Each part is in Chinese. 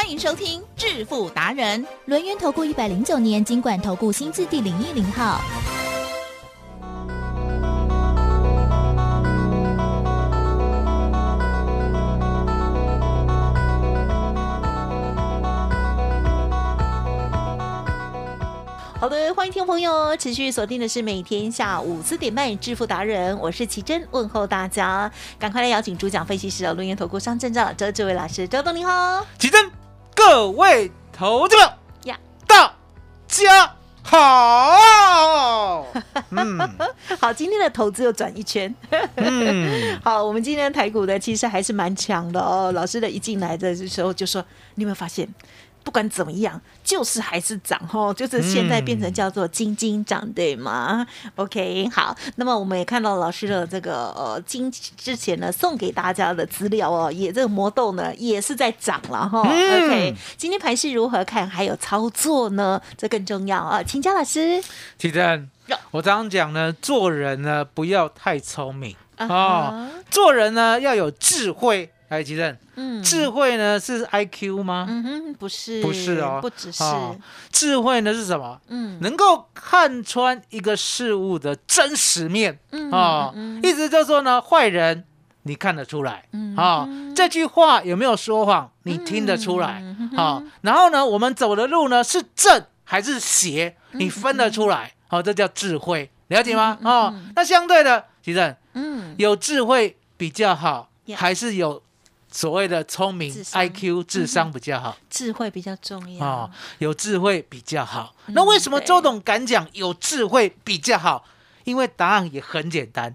欢迎收听致富达人，轮源投顾一百零九年金管投顾新字第零一零号。好的，欢迎听众朋友持续锁定的是每天下午四点半致富达人，我是奇珍，问候大家，赶快来邀请主讲分析师的，录音投顾上证照周志伟老师，周董你好，奇珍，各位投资者呀，大家好，嗯，好，今天的投资又转一圈，嗯，好，我们今天台股的其实还是蛮强的哦，老师的一进来的时候就说，你有没有发现？不管怎么样，就是还是涨吼，就是现在变成叫做金金涨，对吗？OK，好，那么我们也看到老师的这个呃金之前呢送给大家的资料哦，也这个魔豆呢也是在涨了哈。OK，今天盘势如何看？还有操作呢？这更重要啊，请教老师。提正，我常常讲呢，做人呢不要太聪明啊，做人呢要有智慧。哎，吉正，嗯，智慧呢是 I Q 吗？嗯哼，不是，不是哦，不只是。智慧呢是什么？嗯，能够看穿一个事物的真实面啊，意思就是说呢，坏人你看得出来啊，这句话有没有说谎，你听得出来啊，然后呢，我们走的路呢是正还是邪，你分得出来，好，这叫智慧，了解吗？哦，那相对的，吉正，嗯，有智慧比较好，还是有？所谓的聪明，IQ 智商比较好，智慧比较重要啊，有智慧比较好。那为什么周董敢讲有智慧比较好？因为答案也很简单，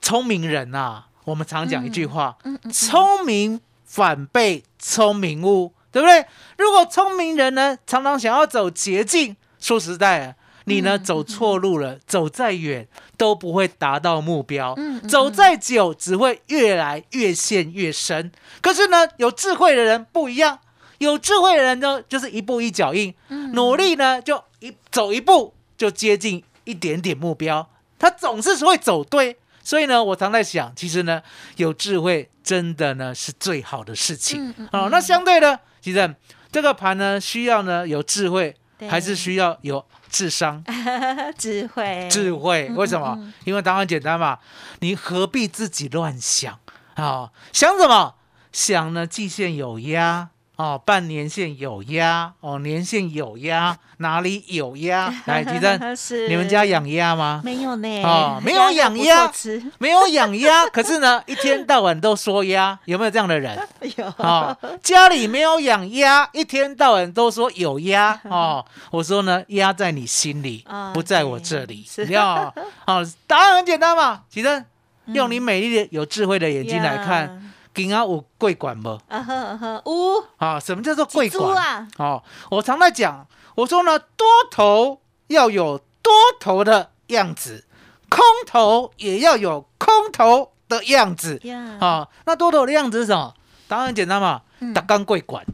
聪明人呐，我们常讲一句话，聪明反被聪明误，对不对？如果聪明人呢，常常想要走捷径，说实在。你呢？走错路了，走再远都不会达到目标。嗯，走再久只会越来越陷越深。可是呢，有智慧的人不一样，有智慧的人呢，就是一步一脚印，努力呢就一走一步就接近一点点目标。他总是会走对。所以呢，我常在想，其实呢，有智慧真的呢是最好的事情。好，那相对的，其实这个盘呢需要呢有智慧，还是需要有？智商、智慧、智慧，为什么？因为答案简单嘛，你何必自己乱想啊？想什么？想呢？季线有压。哦，半年线有压，哦，年线有压，哪里有压？来，提珍，是你们家养鸭吗？没有呢。哦，没有养鸭，没有养鸭，可是呢，一天到晚都说鸭，有没有这样的人？有。哦，家里没有养鸭，一天到晚都说有鸭。哦，我说呢，鸭在你心里，不在我这里。是。要，好，答案很简单嘛，提珍，用你美丽的、有智慧的眼睛来看。金啊有贵管不？啊呵啊呵，有啊。什么叫做贵管啊？哦，我常在讲，我说呢，多头要有多头的样子，空头也要有空头的样子。啊，那多头的样子是什么？答案很简单嘛，打钢贵管，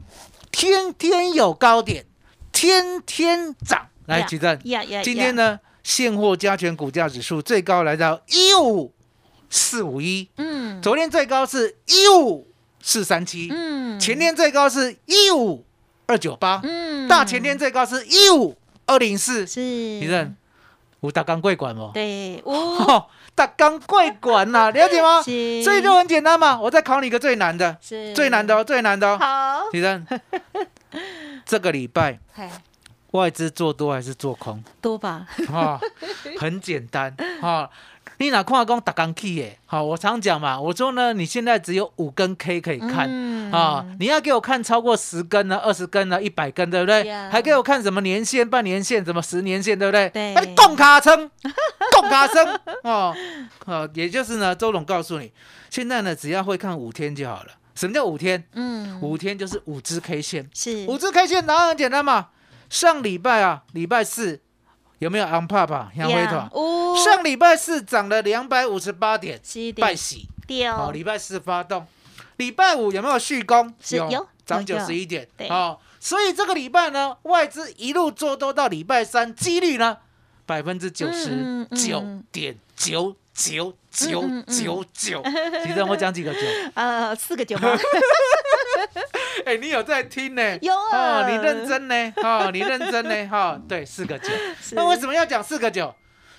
天天有高点，天天涨。来举证，今天呢，现货加权股价指数最高来到一五。四五一，嗯，昨天最高是一五四三七，嗯，前天最高是一五二九八，嗯，大前天最高是一五二零四，是，你认五大钢贵管吗？对，哦，大钢贵管呐，了解吗？所以就很简单嘛，我再考你一个最难的，是。最难的哦，最难的哦，好，你认。这个礼拜，外资做多还是做空？多吧，啊，很简单，啊。你哪看讲打钢 K 耶？好，我常讲嘛，我说呢，你现在只有五根 K 可以看啊，你要给我看超过十根呢、二十根呢、一百根，对不对？还给我看什么年线、半年线、什么十年线，对不对？对，那你动卡称，动卡称哦，呃，也就是呢，周总告诉你，现在呢，只要会看五天就好了。什么叫五天？嗯，五天就是五支 K 线，是五支 K 线，答案很简单嘛。上礼拜啊，礼拜四。有没有 on 爸爸杨辉团？哦，上礼拜四涨了两百五十八点，是的拜喜。掉好，礼拜四发动，礼拜五有没有续攻？是有涨九十一点。好，所以这个礼拜呢，外资一路做多到礼拜三，几率呢百分之九十九嗯点九九九九九。其实我讲几个九？呃四个九吗？哎，你有在听呢？有啊哦，你认真呢？哦，你认真呢？哈，对，四个九。那为什么要讲四个九？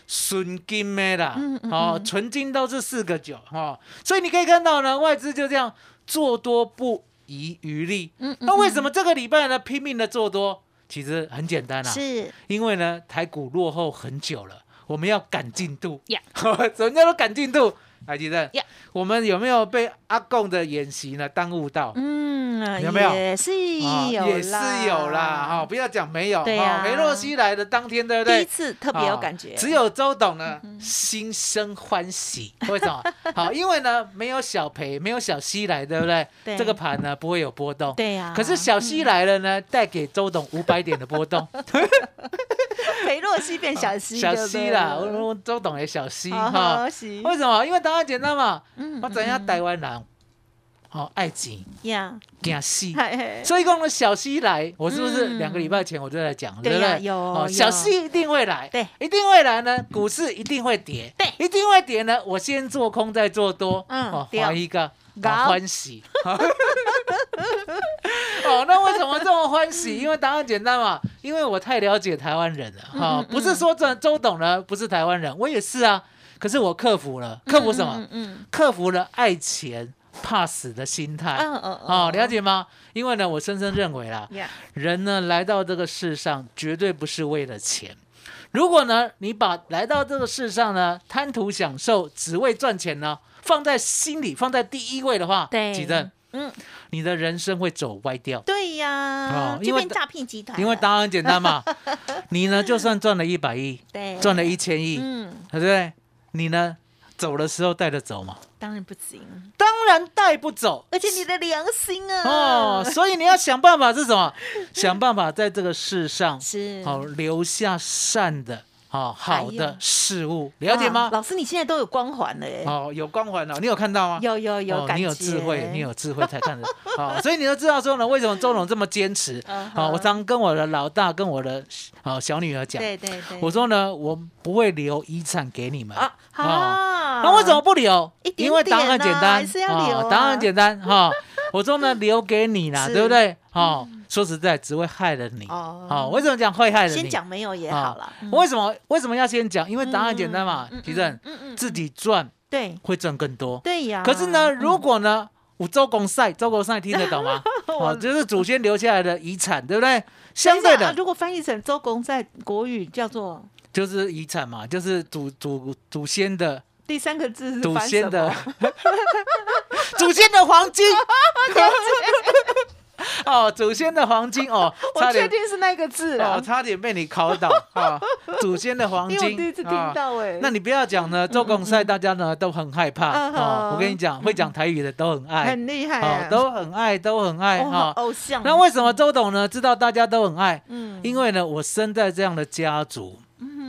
纯金的啦，嗯嗯哦，纯金都是四个九哦，所以你可以看到呢，外资就这样做多不遗余力。嗯嗯那为什么这个礼拜呢拼命的做多？其实很简单啊，是因为呢台股落后很久了，我们要赶进度。呀 什么叫做赶进度？来，记得呀我们有没有被阿贡的演习呢耽误到？嗯，有没有也是啊有，也是有啦，哈、不要讲没有，对呀哈梅洛西来的当天，对不对第一？次特别有感觉，啊只有周董呢，心生欢喜。为什么？好，因为呢，没有小培，没有小西来，对不对？对这个盘呢不会有波动。对呀可是小西来了呢，带给周董五百点的波动。裴洛西变小西，小西啦，我我周董也小西好哈为什么？因为答案简单嘛。嗯我怎样台湾人，好爱钱，呀，惊死。嘿嘿所以讲呢，小西来，我是不是嗯两个礼拜前我就在讲，对对不对？呀有有小西一定会来，对，一定会来呢。股市一定会跌，对一定会跌呢。我先做空，再做多，哦，嗯对划一个，好好欢喜。哦，那为什么这么欢喜？因为答案简单嘛，因为我太了解台湾人了哈、嗯嗯不是说这周董呢不是台湾人，我也是啊。可是我克服了，克服什么？嗯嗯克服了爱钱怕死的心态。嗯嗯哦，了解吗？因为呢，我深深认为啦，呀，人呢来到这个世上，绝对不是为了钱。如果呢，你把来到这个世上呢，贪图享受，只为赚钱呢，放在心里，放在第一位的话，对记得嗯，你的人生会走歪掉。对呀哦，因为诈骗集团，因为答案很简单嘛，你呢就算赚了一百亿，对赚了一千亿，嗯，对不对？你呢走的时候带着走嘛？当然不行，当然带不走。而且你的良心啊，哦，所以你要想办法是什么？想办法在这个世上，是好、留下善的，好、好的事物，了解吗？老师，你现在都有光环了耶，哦，有光环哦，你有看到吗？有有有哦，你有智慧，你有智慧才看得好、所以你就知道说呢，为什么周董这么坚持？嗯好、我常跟我的老大跟我的好、小女儿讲，对对对，我说呢，我不会留遗产给你们。啊哦啊，那为什么不留？因为答案很简单，答案很简单哈。我说呢，留给你啦，对不对？哦，说实在，只会害了你。哦好，为什么讲会害了你？先讲没有也啊好了，嗯为什么为什么要先讲？因为答案简单嘛嗯嗯，其正自己赚对会赚更多。对呀，可是呢，嗯如果呢，我周公赛，周公赛听得懂吗？哦，就是祖先留下来的遗产，对不对？相对的，如果翻译成周公在国语叫做就是遗产嘛，就是祖祖祖先的第三个字是祖先的？祖先的黄金。哦，祖先的黄金哦，我确定是那个字哦，差点被你考倒啊！祖先的黄因金，第一次听啊到哎，那你不要讲呢，周公赛大家呢都很害怕嗯哦。我跟你讲，会讲台语的都很爱，很厉害都很爱，都很爱哦哈。偶像，那为什么周董呢知道大家都很爱？嗯因为呢，我生在这样的家族。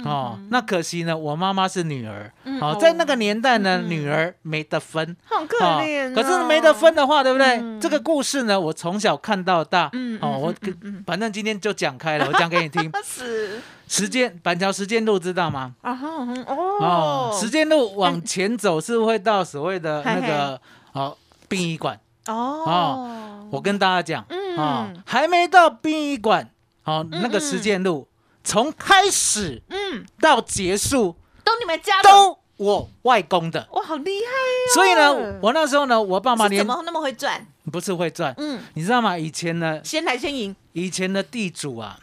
哦，那可惜呢，我妈妈是女儿，哦，在那个年代呢，女儿没得分，好可哦怜哦，可是没得分的话，对不对？嗯。这个故事呢，我从小看到大。嗯，哦，我反正今天就讲开了，我讲给你听。时间板桥时间路知道吗？啊哦。哦，，时间路往前走是会到所谓的那嘿个哦殡仪馆。哦，我跟大家讲，嗯。哦，还没到殡仪馆，哦，那个时间路从开始嗯，到结束都你们家的，都我外公的。哇，好厉害呀！所以呢，我那时候呢，我爸妈连是怎么那么会赚？不是会赚，嗯，你知道吗？以前呢，先来先赢以前的地主啊，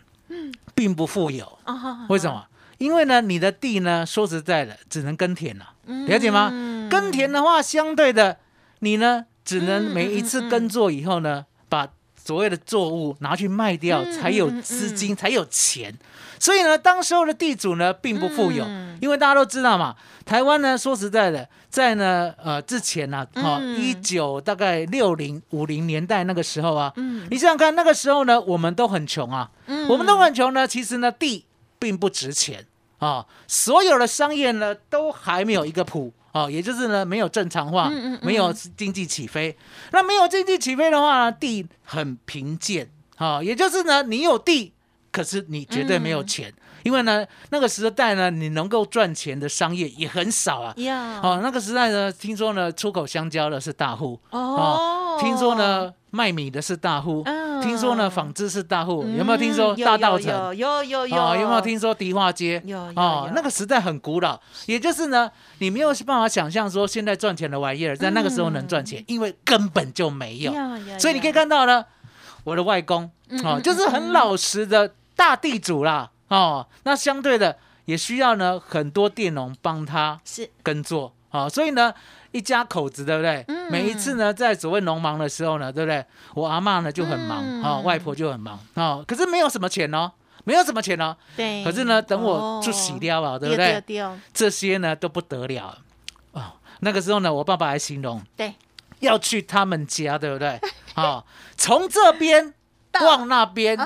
并不富有，啊哈，为什么？因为呢，你的地呢，说实在的，只能耕田了、了解吗？嗯耕田的话，相对的，你呢，只能嗯每一次耕作以后呢，把所谓的作物拿去卖掉，嗯才有资金，才有钱。所以呢，当时候的地主呢，并不富有，嗯因为大家都知道嘛，台湾呢，说实在的，在呢，呃，之前呢、啊，哈、嗯一九大概六零五零年代那个时候啊，嗯你想想看，那个时候呢，我们都很穷啊，嗯我们都很穷呢，其实呢，地并不值钱。啊，所有的商业呢都还没有一个谱啊，也就是呢没有正常化，没有经济起飞。那没有经济起飞的话呢，地很贫贱啊，也就是呢你有地，可是你绝对没有钱。因为呢，那个时代呢，你能够赚钱的商业也很少啊。哦，那个时代呢，听说呢，出口香蕉的是大户。哦。听说呢，卖米的是大户。嗯。听说呢，纺织是大户。有没有听说大道城？有有有。哦，有没有听说迪化街？有有。哦，那个时代很古老，也就是呢，你没有办法想象说现在赚钱的玩意儿在那个时候能赚钱，因为根本就没有。所以你可以看到呢，我的外公哦，就是很老实的大地主啦。哦，那相对的也需要呢，很多佃农帮他是耕作啊，所以呢，一家口子对不对？嗯。每一次呢，在所谓农忙的时候呢，对不对？我阿妈呢就很忙啊，外婆就很忙啊，可是没有什么钱哦，没有什么钱哦。对。可是呢，等我去洗掉啊，对不对？这些呢都不得了哦。那个时候呢，我爸爸还形容，对，要去他们家，对不对？啊，从这边 往那边，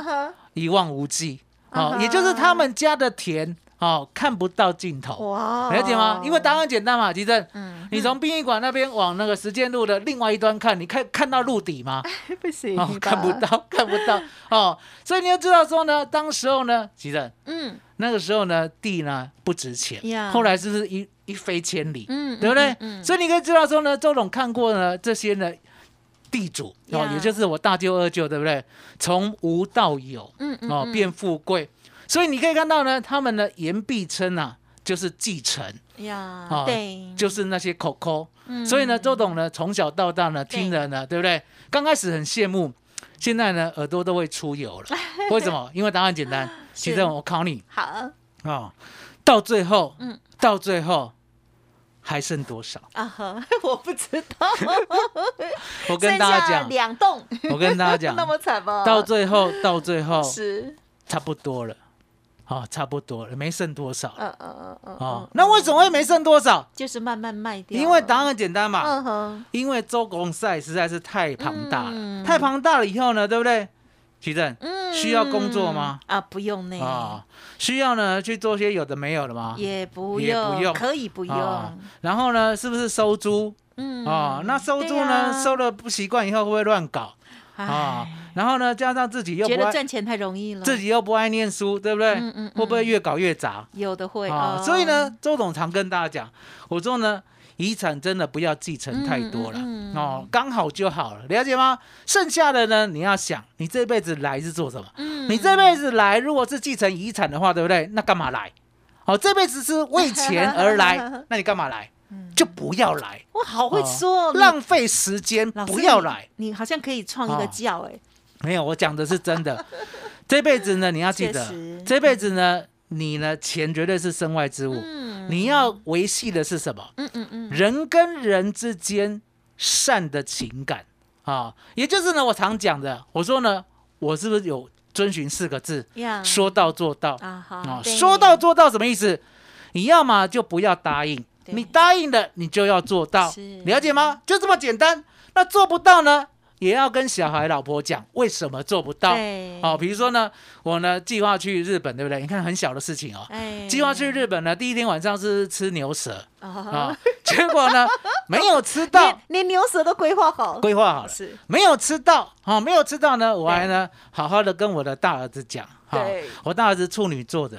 一望无际。哦，也就是他们家的田哦，看不到尽头，哇，了解吗？因为答案简单嘛，吉正，嗯，你从殡仪馆那边往那个实践路的另外一端看，你看看到路底吗？不行，看不到，看不到，哦，所以你要知道说呢，当时候呢，吉正，嗯，那个时候呢，地呢不值钱，后来是不是一一飞千里，嗯，对不对？嗯，所以你可以知道说呢，周董看过呢这些呢。地主哦，也就是我大舅二舅，对不对？从无到有，嗯哦，变富贵。所以你可以看到呢，他们的言必称啊，就是继承呀，对，就是那些口口。所以呢，周董呢，从小到大呢，听了呢，对不对？刚开始很羡慕，现在呢，耳朵都会出油了。为什么？因为答案简单。其实我考你，好啊，到最后，嗯，到最后。还剩多少啊？我不知道。我跟大家讲，两栋。我跟大家讲，那么惨吗？到最后，到最后是差不多了。好，差不多了，没剩多少。嗯嗯嗯嗯。哦，那为什么会没剩多少？就是慢慢卖掉。因为答案很简单嘛。嗯哼。因为周公赛实在是太庞大了，太庞大了以后呢，对不对？徐正，嗯，需要工作吗？啊，不用呢。啊，需要呢去做些有的没有的吗？也不用，不用，可以不用。然后呢，是不是收租？嗯，啊，那收租呢，收了不习惯以后会不会乱搞？啊，然后呢，加上自己又觉得赚钱太容易了，自己又不爱念书，对不对？嗯嗯，会不会越搞越杂？有的会啊。所以呢，周董常跟大家讲，我说呢。遗产真的不要继承太多了嗯哦，刚好就好了，了解吗？剩下的呢，你要想，你这辈子来是做什么？你这辈子来，如果是继承遗产的话，对不对？那干嘛来？哦，这辈子是为钱而来，那你干嘛来？就不要来。我好会说，浪费时间，不要来。你好像可以创一个教哎。没有，我讲的是真的。这辈子呢，你要记得，这辈子呢，你呢，钱绝对是身外之物。你要维系的是什么？嗯嗯嗯，人跟人之间善的情感啊，也就是呢，我常讲的，我说呢，我是不是有遵循四个字？说到做到啊，说到做到什么意思？你要么就不要答应，你答应的你就要做到，了解吗？就这么简单。那做不到呢？也要跟小孩、老婆讲为什么做不到。哦，比如说呢，我呢计划去日本，对不对？你看很小的事情哦。计划去日本呢，第一天晚上是吃牛舌啊，结果呢没有吃到，连牛舌都规划好，规划好了，是没有吃到。啊，没有吃到呢，我还呢好好的跟我的大儿子讲。哈，我大儿子处女座的，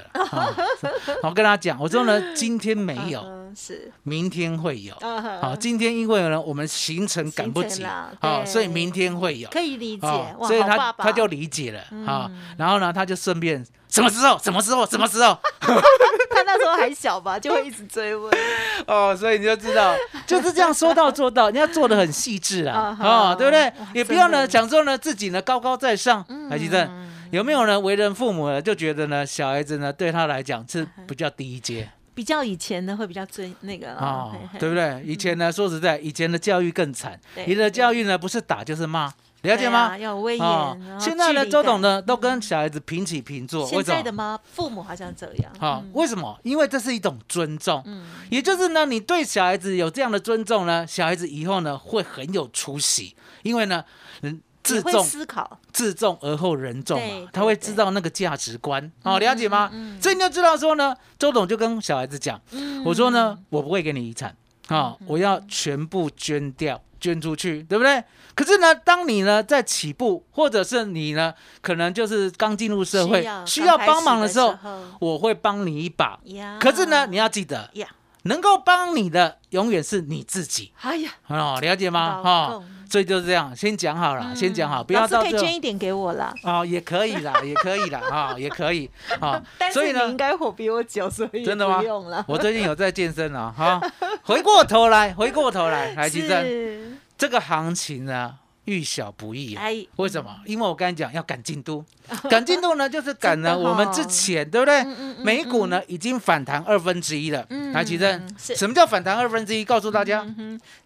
我跟他讲，我说呢，今天没有，是明天会有。好，今天因为呢，我们行程赶不及，好，所以明天会有，可以理解。所以他他就理解了啊。然后呢，他就顺便什么时候，什么时候，什么时候？他那时候还小吧，就会一直追问。哦，所以你就知道，就是这样说到做到，你要做的很细致啊，啊，对不对？也不要呢，讲说呢自己呢高高在上，还记得。有没有呢为人父母呢就觉得呢，小孩子呢对他来讲是比较低一阶，比较以前呢会比较尊那个啊，对不对？以前呢说实在，以前的教育更惨，你的教育呢不是打就是骂，了解吗？要威严。现在呢，周董呢都跟小孩子平起平坐。现在的吗？父母好像这样。好，为什么？因为这是一种尊重。嗯，也就是呢，你对小孩子有这样的尊重呢，小孩子以后呢会很有出息，因为呢，嗯。自重思考，自重而后人重嘛，他会知道那个价值观哦，了解吗？所以你就知道说呢，周董就跟小孩子讲，我说呢，我不会给你遗产啊，我要全部捐掉。捐出去，对不对？可是呢，当你呢在起步，或者是你呢可能就是刚进入社会需要帮忙的时候，我会帮你一把。可是呢，你要记得，能够帮你的永远是你自己。哎呀，哦，了解吗？哈，所以就是这样，先讲好了，先讲好，不要到可以捐一点给我了。哦，也可以啦，也可以啦，啊，也可以。啊，所以呢，应该活比我久，所以真的吗？用了。我最近有在健身了，哈。回过头来，回过头来，来 吉正。这个行情呢，遇小不易啊！为什么？因为我刚才讲要赶进度，赶进度呢，就是赶了 我们之前，对不对？美股呢已经反弹二分之一了。来，奇正，什么叫反弹二分之一？告诉大家，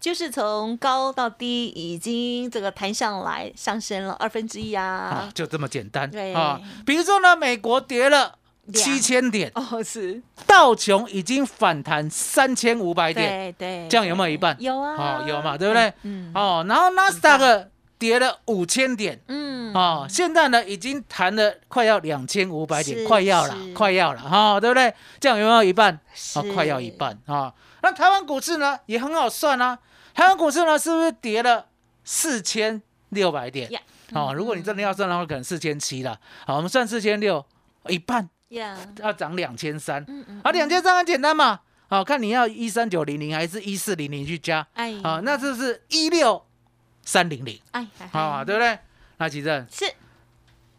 就是从高到低已经这个弹上来，上升了二分之一啊！就这么简单对啊！比如说呢，美国跌了。七千点哦，是道琼已经反弹三千五百点，对对，这样有没有一半？有啊，哦有嘛，对不对？嗯哦，然后纳斯达克跌了五千点，嗯哦，现在呢已经弹了快要两千五百点，快要了，快要了哈，对不对？这样有没有一半？哦，快要一半啊。那台湾股市呢也很好算啊，台湾股市呢是不是跌了四千六百点？哦，如果你真的要算的话，可能四千七了。好，我们算四千六，一半。要涨两千三，啊，两千三很简单嘛，好看你要一三九零零还是一四零零去加，哎，好，那这是一六三零零，哎，好，对不对？那其实是。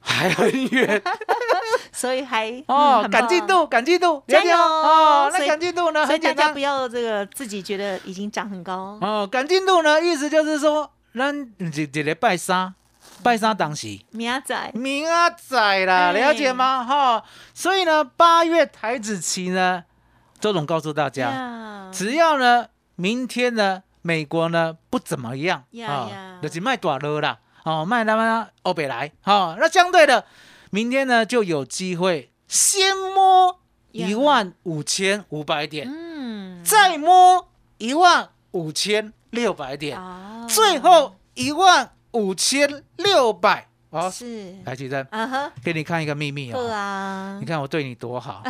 还很远，所以还哦，赶进度，赶进度，加油。哦！那赶进度呢？所以大家不要这个自己觉得已经涨很高。哦，赶进度呢，意思就是说，咱一一礼拜三。拜三当时，明仔，明仔啦，了解吗？哈，所以呢，八月台子期呢，周总告诉大家，只要呢，明天呢，美国呢不怎么样啊，就是卖短了啦，哦，卖他妈欧北来，好，那相对的，明天呢就有机会先摸一万五千五百点，嗯，再摸一万五千六百点，最后一万。五千六百。哦，是。来举证，嗯哼，给你看一个秘密哦，啊，你看我对你多好。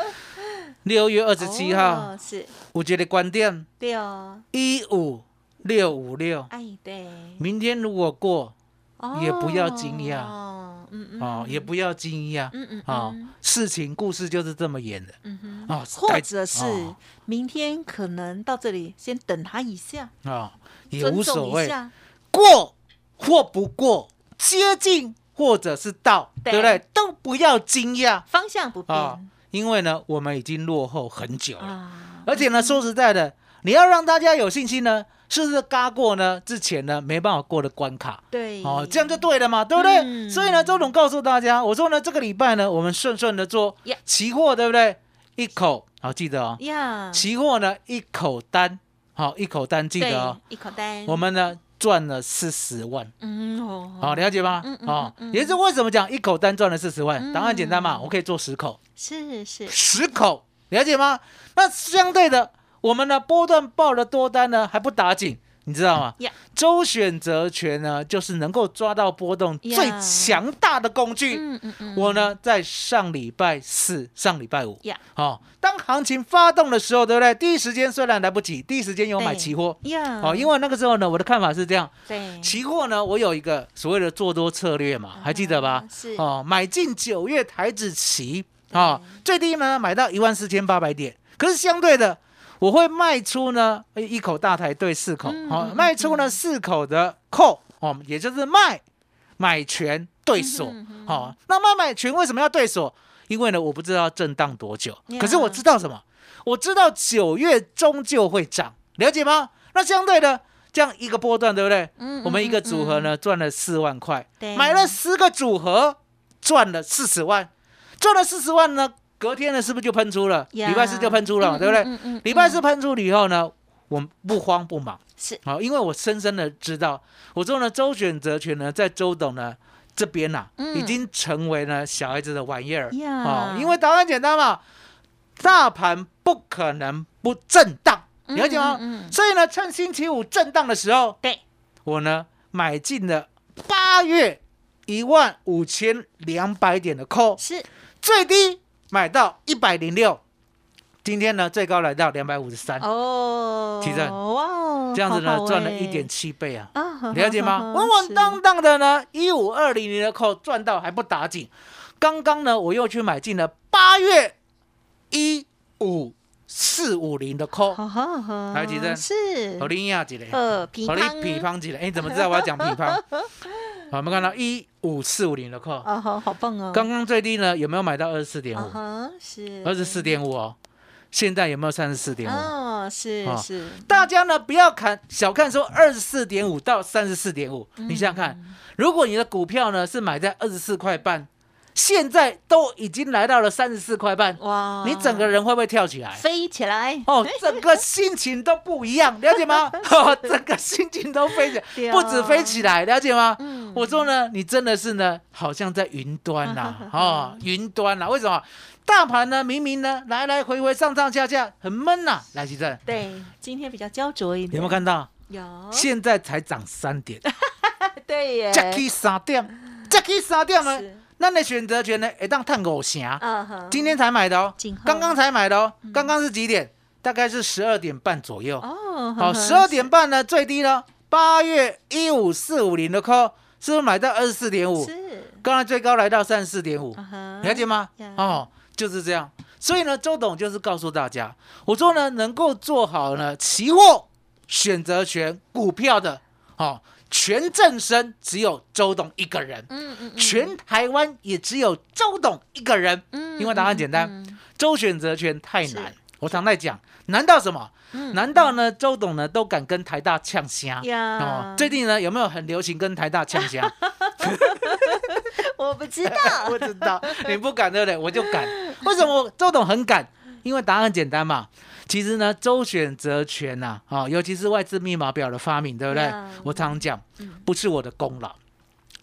六月二十七号是。我觉得关店，对哦，一五六五六，哎对，明天如果过，也不要惊讶，哦，嗯嗯，哦，也不要惊讶，嗯嗯，哦，事情故事就是这么演的，嗯哼，哦，或者是明天可能到这里先等他一下，哦，也无所谓。过或不过，接近或者是到，对不对？都不要惊讶，方向不变。因为呢，我们已经落后很久了。而且呢，说实在的，你要让大家有信心呢，是不是？嘎过呢之前呢没办法过的关卡，对，哦，这样就对了嘛，对不对？所以呢，周总告诉大家，我说呢，这个礼拜呢，我们顺顺的做期货，对不对？一口好记得哦，呀，期货呢一口单，好一口单记得哦，一口单，我们呢。赚了四十万，嗯哦，好了解吗？嗯哦，也是为什么讲一口单赚了四十万？答案简单嘛，我可以做十口，是是十口，了解吗？那相对的，我们的波段报的多单呢还不打紧。你知道吗？周选择权呢，就是能够抓到波动最强大的工具。嗯嗯嗯。我呢，在上礼拜四、上礼拜五，哦，当行情发动的时候，对不对？第一时间虽然来不及，第一时间有买期货。哦，因为那个时候呢，我的看法是这样。对。期货呢，我有一个所谓的做多策略嘛，还记得吧？是。哦，买进九月台子期，啊，最低呢买到一万四千八百点，可是相对的。我会卖出呢，一口大台对四口，好，卖出呢四口的 call，哦，也就是卖买权对锁，好，那卖买权为什么要对锁？因为呢，我不知道震荡多久，可是我知道什么？我知道九月终究会涨，了解吗？那相对的，这样一个波段，对不对？嗯，我们一个组合呢赚了四万块，买了十个组合赚了四十万，赚了四十万呢。隔天呢，是不是就喷出了？礼拜四就喷出了，对不对？礼拜四喷出了以后呢，我们不慌不忙，是。好，因为我深深的知道，我说呢，周选择权呢，在周董呢这边呐，已经成为了小孩子的玩意儿。啊。因为答案简单嘛，大盘不可能不震荡，了解吗？所以呢，趁星期五震荡的时候，对。我呢买进了八月一万五千两百点的 call，是。最低买到一百零六，今天呢最高来到两百五十三，哦，提振。哇，这样子呢赚了一点七倍啊，啊，了解吗？稳稳是。当当的呢，一五二零零的 call 赚到还不打紧，刚刚呢我又去买进了八月一五四五零的 call，好好好，来提振是。好利亚几嘞？呃，乒好利乓匹方几嘞？哎，你怎么知道我要讲匹方？好，我们看到一五四五零的 call，啊，好好棒哦，刚刚最低呢有没有买到二十四点五？是。二十四点五哦，现在有没有三十四点五？哦，是啊是，大家呢不要看小看说二十四点五到三十四点五，嗯。你想想看，如果你的股票呢是买在二十四块半，现在都已经来到了三十四块半，哇，你整个人会不会跳起来？飞起来。哦，整个心情都不一样，了解吗？哦，整个心情都飞起对来，不止飞起来，了解吗？嗯。我说呢，你真的是呢，好像在云端呐、哦，云端呐、为什么？大盘呢，明明呢来来回回上上下下很闷呐、来，奇正，对，今天比较焦灼一点，有没有看到？有，现在才涨三点。对耶，，Jackie 三点，Jackie 三点呢是，那你选择权呢，会当探五成，嗯哼，今天才买的哦刚刚才买的哦，刚刚是几点？大概是十二点半左右。哦，好，十二点半呢最低呢，八月一五四五零的 call 是不是买到二十四点五？是，刚才最高来到三十四点五，了解吗？哦，就是这样。所以呢，周董就是告诉大家，我说呢，能够做好呢期货、选择权、股票的，哦，全正身只有周董一个人，嗯嗯嗯全台湾也只有周董一个人。嗯因为答案简单，嗯周选择权太是难。我常在讲，难道什么？嗯难道呢？周董呢都敢跟台大呛虾？哦，最近呢有没有很流行跟台大呛虾？我不知道，不知道你不敢对不对？我就敢。为什么周董很敢？因为答案简单嘛。其实呢，周选择权呐、啊，尤其是外资密码表的发明，对不对 Yeah 我常常讲嗯，不是我的功劳，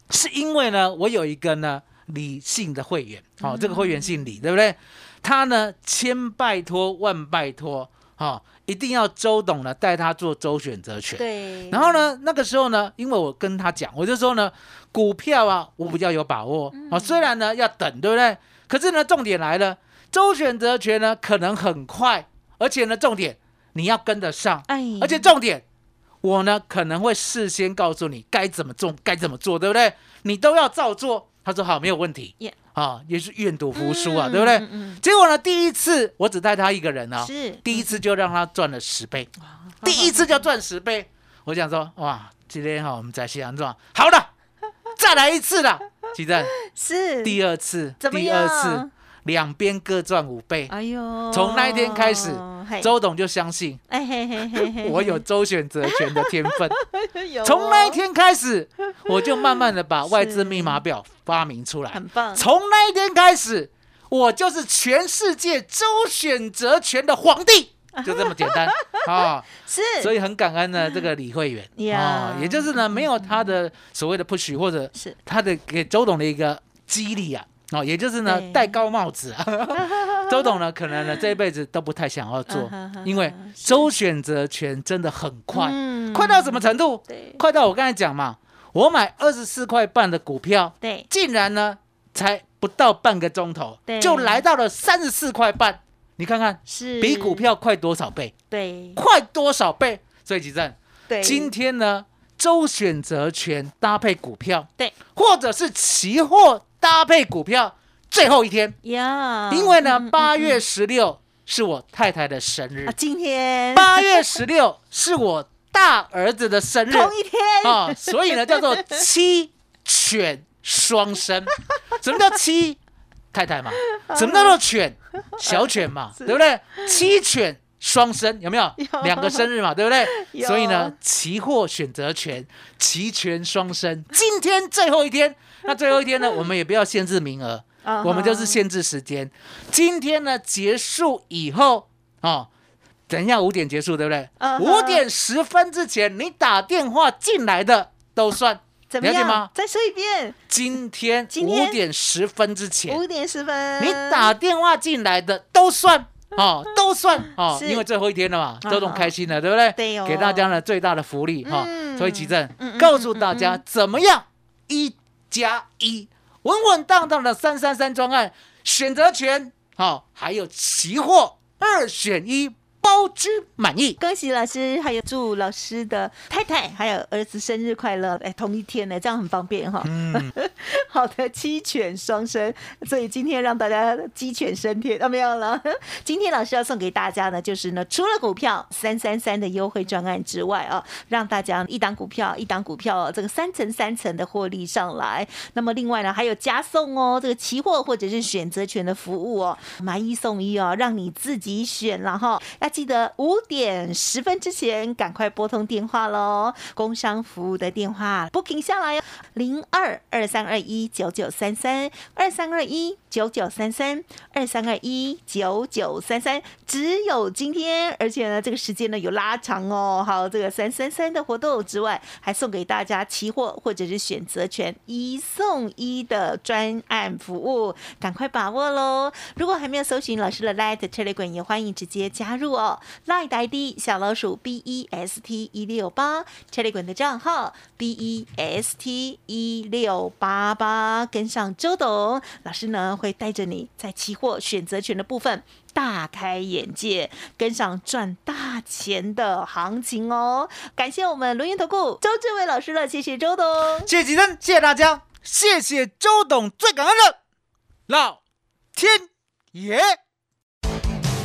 是因为呢，我有一个呢李姓的会员，好、这个会员姓李，对不对？他呢千拜托万拜托，好、一定要周董呢带他做周选择权。对，然后呢，那个时候呢，因为我跟他讲，我就说呢，股票啊，我比较有把握啊、虽然呢要等，对不对？可是呢，重点来了，周选择权呢可能很快，而且呢，重点你要跟得上，哎，而且重点，我呢可能会事先告诉你该怎么做，该怎么做，对不对？你都要照做。他说好，没有问题。Yeah 啊，也是愿赌服输啊，嗯对不对？嗯嗯结果呢，第一次我只带他一个人啊，是第一次就让他赚了十倍，第一次就赚十倍。我想说，哇，今天哈我们在西安赚，好了，再来一次了。奇正，是第二次，第二次，两边各赚五倍。哎呦，从那一天开始嘿周董就相信哎嘿嘿嘿嘿，我有周选择权的天分。从那一哦天开始，我就慢慢的把外资密码表发明出来。很棒，从那一天开始，我就是全世界周选择权的皇帝，就这么简单。啊！是，所以很感恩呢，这个李会员啊，也就是呢，没有他的所谓的 push 或者是。他的给周董的一个激励啊，哦，也就是呢戴高帽子啊，周董呢可能呢这一辈子都不太想要做因为周选择权真的很快，嗯。快到什么程度？对。快到我刚才讲嘛，我买二十四块半的股票，对。竟然呢才不到半个钟头对。就来到了三十四块半，你看看是。比股票快多少倍？对。快多少倍？所以吉正，对。今天呢，周选择权搭配股票，对，或者是期货搭配股票，最后一天，呀，因为呢八嗯月十六是我太太的生日啊，，今天八月十六是我大儿子的生日同一天啊，所以呢叫做七犬双生。什么叫七？太太嘛。什么叫做犬？小犬嘛，对不对？七犬双生有没有有？两个生日嘛，对不对？所以呢，期货选择权齐全双生，今天最后一天。那最后一天呢，我们也不要限制名额，啊我们就是限制时间。今天呢结束以后哦，等一下五点结束，对不对五点十分之前你打电话进来的都算。怎么样了解吗？再说一遍，今天五点十分之前，五点十分，你打电话进来的都算。哦，都算哦，因为最后一天了嘛，嗯周总开心了，对不对？对哦给大家呢最大的福利哈、嗯所以奇正、告诉大家怎么样一加一，稳稳当当的三三三专案，选择权好，还有期货二选一。包之满意，恭喜老师，还有祝老师的太太还有儿子生日快乐！哎，同一天呢，这样很方便哈。嗯，好的，鸡犬双生，所以今天让大家鸡犬升天，有没有了？今天老师要送给大家呢，就是呢，除了股票三三三的优惠专案之外啊，让大家一档股票一档股票这个三层三层的获利上来。那么另外呢，还有加送哦，这个期货或者是选择权的服务哦，买一送一哦，让你自己选了哈。记得五点十分之前赶快拨通电话喽！工商服务的电话 booking 下来哟，零二二三二一九九三三二三二一九九三三二三二一九九三三，只有今天，而且呢，这个时间呢有拉长哦。好，这个三三三的活动之外，还送给大家期货或者是选择权一送一的专案服务，赶快把握喽！如果还没有搜寻老师的 Light Telegram，也欢迎直接加入哦。赖呆的小老鼠 B E S T 一六八，Telegram 的账号 B E S T 一六八八，跟上周董老师呢，会带着你在期货选择权的部分大开眼界，跟上赚大钱的行情哦。感谢我们轮云投顾周志伟老师了，谢谢周董，谢谢吉，谢谢大家，谢谢周董，最感恩的老天爷。